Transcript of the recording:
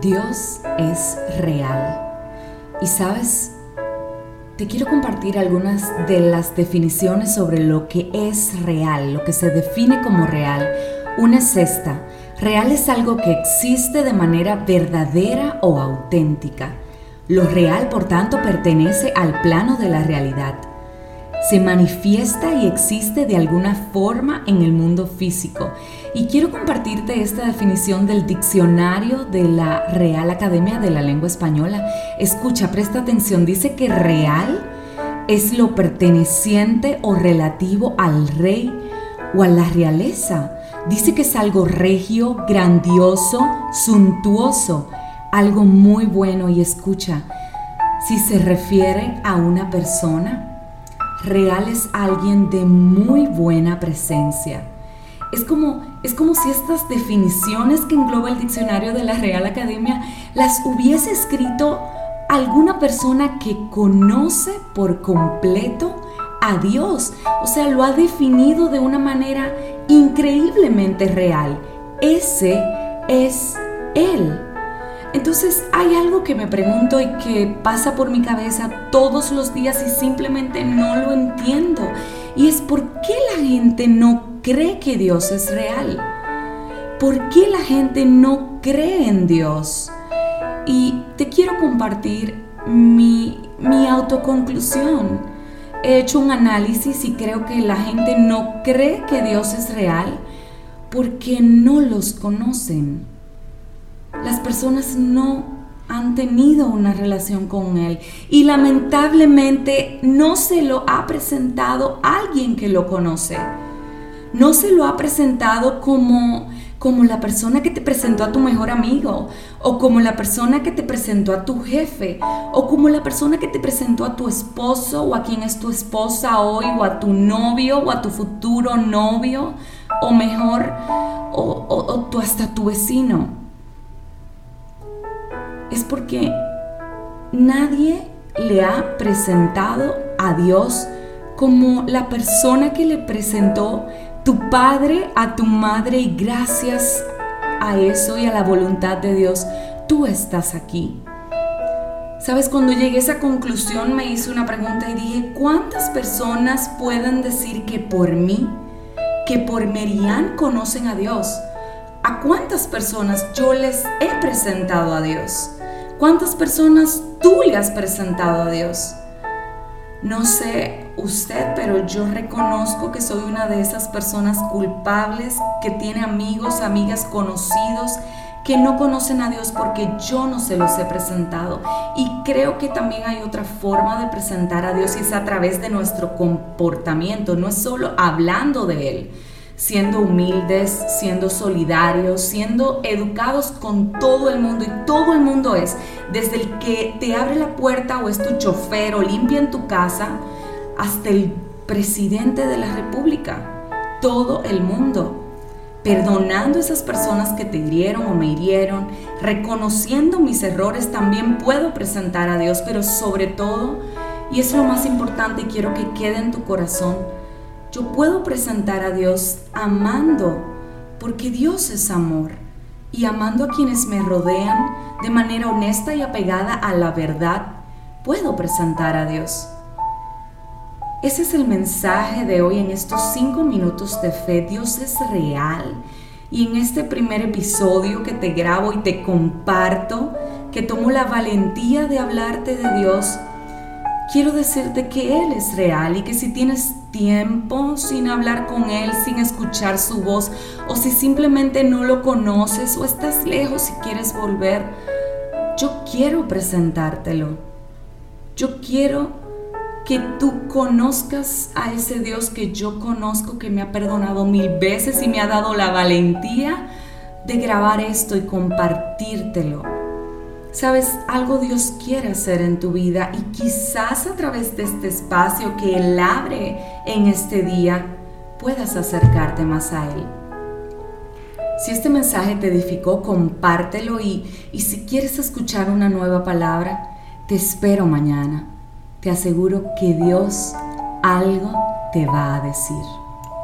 Dios es real. Y sabes, te quiero compartir algunas de las definiciones sobre lo que es real, lo que se define como real. Una es esta. Real es algo que existe de manera verdadera o auténtica. Lo real, por tanto, pertenece al plano de la realidad se manifiesta y existe de alguna forma en el mundo físico. Y quiero compartirte esta definición del diccionario de la Real Academia de la Lengua Española. Escucha, presta atención, dice que real es lo perteneciente o relativo al rey o a la realeza. Dice que es algo regio, grandioso, suntuoso, algo muy bueno y escucha, si se refiere a una persona, real es alguien de muy buena presencia. Es como, es como si estas definiciones que engloba el diccionario de la Real Academia las hubiese escrito alguna persona que conoce por completo a Dios. O sea, lo ha definido de una manera increíblemente real. Ese es Él. Entonces hay algo que me pregunto y que pasa por mi cabeza todos los días y simplemente no lo entiendo. Y es por qué la gente no cree que Dios es real. ¿Por qué la gente no cree en Dios? Y te quiero compartir mi, mi autoconclusión. He hecho un análisis y creo que la gente no cree que Dios es real porque no los conocen las personas no han tenido una relación con Él y lamentablemente no se lo ha presentado alguien que lo conoce. No se lo ha presentado como, como la persona que te presentó a tu mejor amigo o como la persona que te presentó a tu jefe o como la persona que te presentó a tu esposo o a quien es tu esposa hoy o a tu novio o a tu futuro novio o mejor o, o hasta tu vecino es porque nadie le ha presentado a Dios como la persona que le presentó tu padre a tu madre y gracias a eso y a la voluntad de Dios, tú estás aquí. Sabes, cuando llegué a esa conclusión me hice una pregunta y dije, ¿cuántas personas pueden decir que por mí, que por Merian conocen a Dios? ¿A cuántas personas yo les he presentado a Dios? ¿Cuántas personas tú le has presentado a Dios? No sé usted, pero yo reconozco que soy una de esas personas culpables que tiene amigos, amigas, conocidos que no conocen a Dios porque yo no se los he presentado. Y creo que también hay otra forma de presentar a Dios y es a través de nuestro comportamiento, no es solo hablando de Él siendo humildes, siendo solidarios, siendo educados con todo el mundo. Y todo el mundo es, desde el que te abre la puerta o es tu chofer o limpia en tu casa, hasta el presidente de la República. Todo el mundo. Perdonando a esas personas que te hirieron o me hirieron, reconociendo mis errores, también puedo presentar a Dios, pero sobre todo, y es lo más importante quiero que quede en tu corazón, yo puedo presentar a Dios amando, porque Dios es amor, y amando a quienes me rodean de manera honesta y apegada a la verdad, puedo presentar a Dios. Ese es el mensaje de hoy en estos cinco minutos de fe. Dios es real. Y en este primer episodio que te grabo y te comparto, que tomo la valentía de hablarte de Dios, quiero decirte que Él es real y que si tienes tiempo sin hablar con Él, sin escuchar su voz, o si simplemente no lo conoces o estás lejos y quieres volver, yo quiero presentártelo. Yo quiero que tú conozcas a ese Dios que yo conozco, que me ha perdonado mil veces y me ha dado la valentía de grabar esto y compartírtelo. Sabes, algo Dios quiere hacer en tu vida y quizás a través de este espacio que Él abre en este día puedas acercarte más a Él. Si este mensaje te edificó, compártelo y, y si quieres escuchar una nueva palabra, te espero mañana. Te aseguro que Dios algo te va a decir.